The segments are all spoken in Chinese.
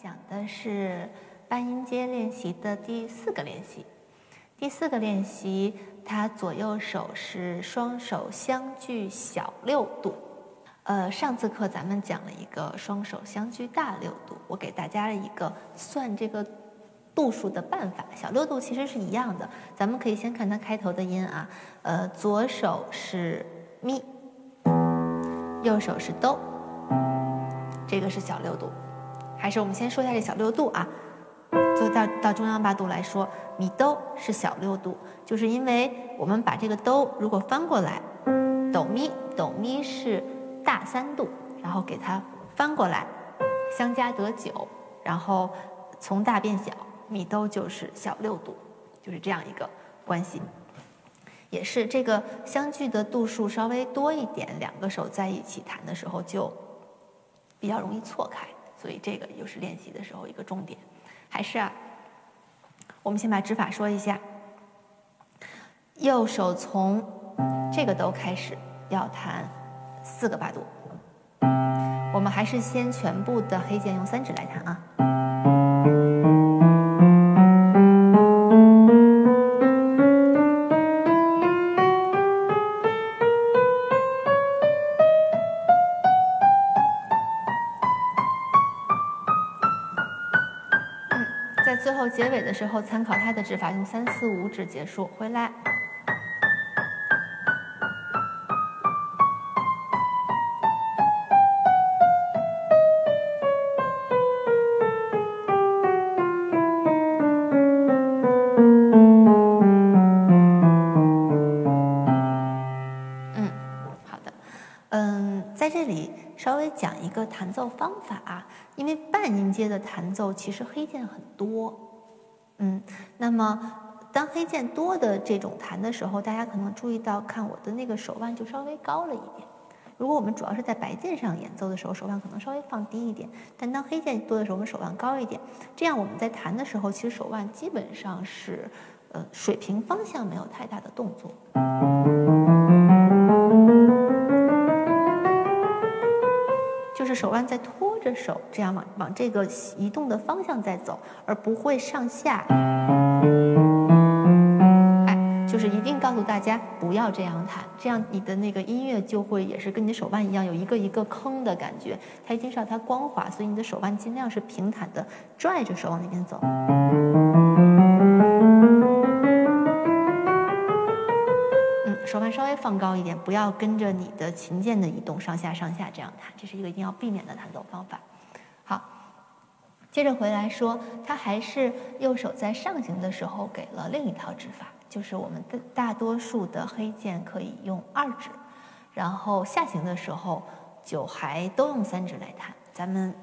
讲的是半音阶练习的第四个练习。第四个练习，它左右手是双手相距小六度。呃，上次课咱们讲了一个双手相距大六度，我给大家一个算这个度数的办法。小六度其实是一样的，咱们可以先看它开头的音啊。呃，左手是咪，右手是哆，这个是小六度。还是我们先说一下这小六度啊，就到到中央八度来说，咪哆是小六度，就是因为我们把这个哆如果翻过来，哆咪哆咪是大三度，然后给它翻过来，相加得九，然后从大变小，咪哆就是小六度，就是这样一个关系。也是这个相距的度数稍微多一点，两个手在一起弹的时候就比较容易错开。所以这个又是练习的时候一个重点，还是啊，我们先把指法说一下。右手从这个哆开始要弹四个八度，我们还是先全部的黑键用三指来弹啊。结尾的时候，参考它的指法，用三四五指结束。回来，嗯，好的，嗯，在这里稍微讲一个弹奏方法啊。因为半音阶的弹奏其实黑键很多，嗯，那么当黑键多的这种弹的时候，大家可能注意到，看我的那个手腕就稍微高了一点。如果我们主要是在白键上演奏的时候，手腕可能稍微放低一点，但当黑键多的时候，我们手腕高一点，这样我们在弹的时候，其实手腕基本上是呃水平方向没有太大的动作。手，这样往往这个移动的方向在走，而不会上下。哎，就是一定告诉大家不要这样弹，这样你的那个音乐就会也是跟你手腕一样，有一个一个坑的感觉。它一定是要它光滑，所以你的手腕尽量是平坦的，拽着手往那边走。手腕稍微放高一点，不要跟着你的琴键的移动上下上下这样弹，这是一个一定要避免的弹奏方法。好，接着回来说，它还是右手在上行的时候给了另一套指法，就是我们的大多数的黑键可以用二指，然后下行的时候就还都用三指来弹。咱们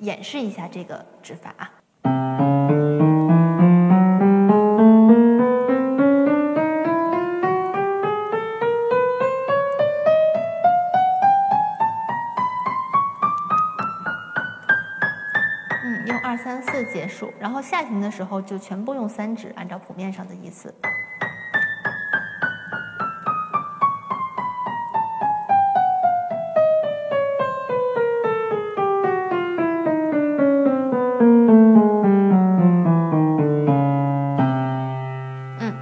演示一下这个指法啊。三四结束，然后下行的时候就全部用三指，按照谱面上的意思。嗯，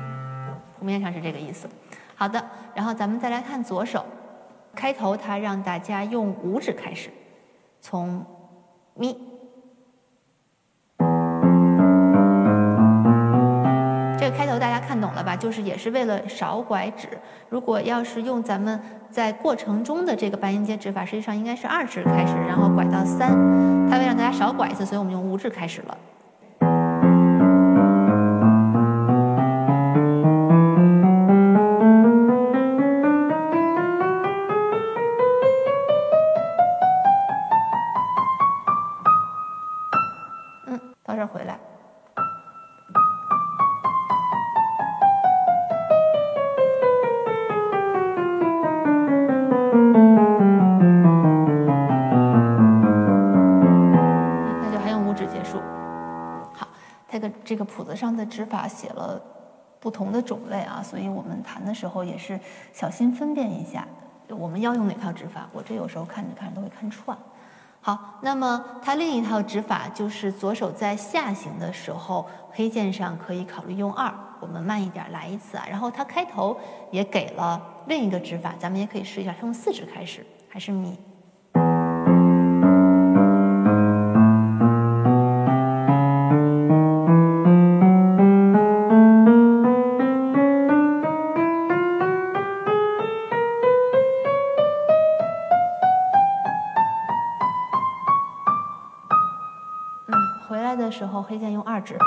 谱面上是这个意思。好的，然后咱们再来看左手，开头它让大家用五指开始，从咪。这开头大家看懂了吧？就是也是为了少拐指。如果要是用咱们在过程中的这个半音阶指法，实际上应该是二指开始，然后拐到三。它为让大家少拐一次，所以我们用五指开始了。嗯，到这回来。这个谱子上的指法写了不同的种类啊，所以我们弹的时候也是小心分辨一下，我们要用哪套指法。我这有时候看着看着都会看串。好，那么它另一套指法就是左手在下行的时候，黑键上可以考虑用二。我们慢一点来一次啊，然后它开头也给了另一个指法，咱们也可以试一下，从四指开始，还是米。回来的时候，黑键用二指。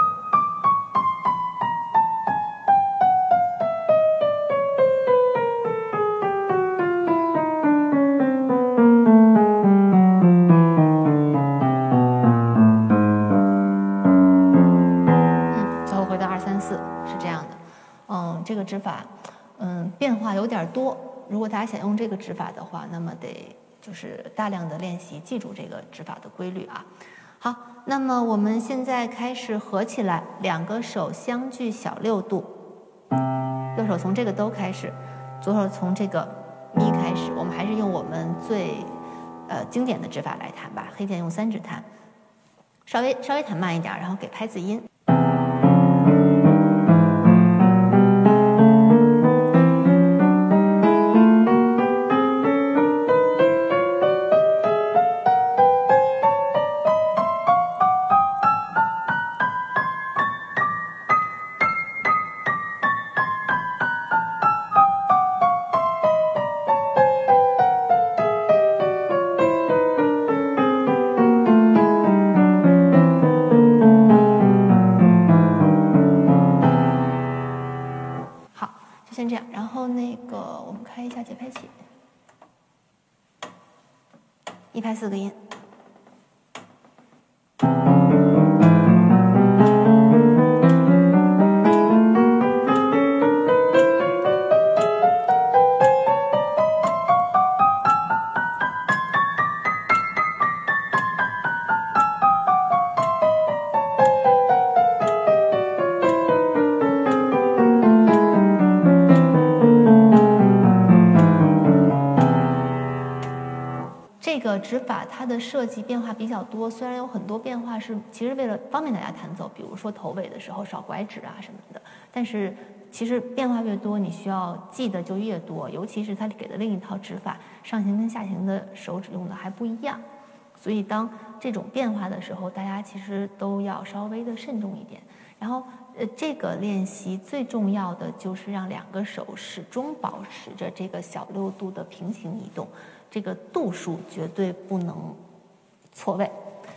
嗯，最后回到二三四是这样的。嗯，这个指法，嗯，变化有点多。如果大家想用这个指法的话，那么得就是大量的练习，记住这个指法的规律啊。好，那么我们现在开始合起来，两个手相距小六度，右手从这个哆开始，左手从这个咪开始。我们还是用我们最呃经典的指法来弹吧，黑键用三指弹，稍微稍微弹慢一点，然后给拍子音。这样，然后那个我们开一下节拍器，一拍四个音。指法它的设计变化比较多，虽然有很多变化是其实为了方便大家弹奏，比如说头尾的时候少拐指啊什么的，但是其实变化越多，你需要记得就越多，尤其是它给的另一套指法，上行跟下行的手指用的还不一样，所以当这种变化的时候，大家其实都要稍微的慎重一点。然后呃，这个练习最重要的就是让两个手始终保持着这个小六度的平行移动。这个度数绝对不能错位，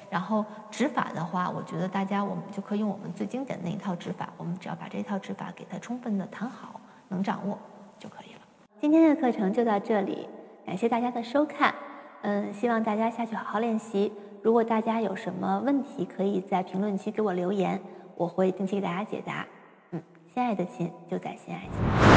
然后指法的话，我觉得大家我们就可以用我们最经典的那一套指法，我们只要把这套指法给它充分的弹好，能掌握就可以了。今天的课程就到这里，感谢大家的收看，嗯，希望大家下去好好练习。如果大家有什么问题，可以在评论区给我留言，我会定期给大家解答。嗯，心爱的琴就在心爱琴。